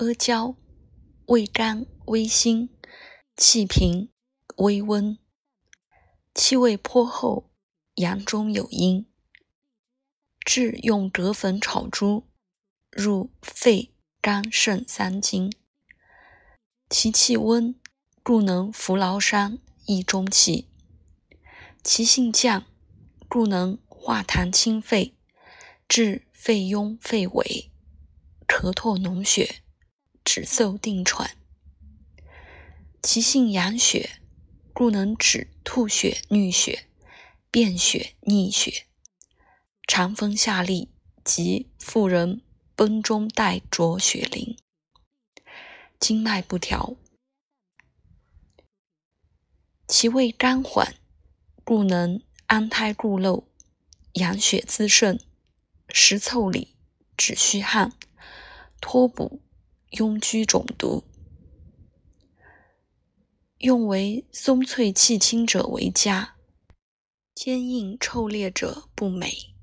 阿胶，味甘微辛，气平微温，气味颇厚，阳中有阴。治用葛粉炒猪，入肺、肝、肾三经。其气温，故能服劳伤，益中气；其性降，故能化痰清肺，治肺痈肺痿、咳唾脓血、止嗽定喘；其性阳血，故能止吐血衄血、便血逆血、肠风下痢及妇人崩中带浊血淋。经脉不调，其味甘缓，故能安胎固漏、养血滋肾、食腠理、止虚汗、脱补痈疽肿毒。用为松脆气清者为佳，坚硬臭裂者不美。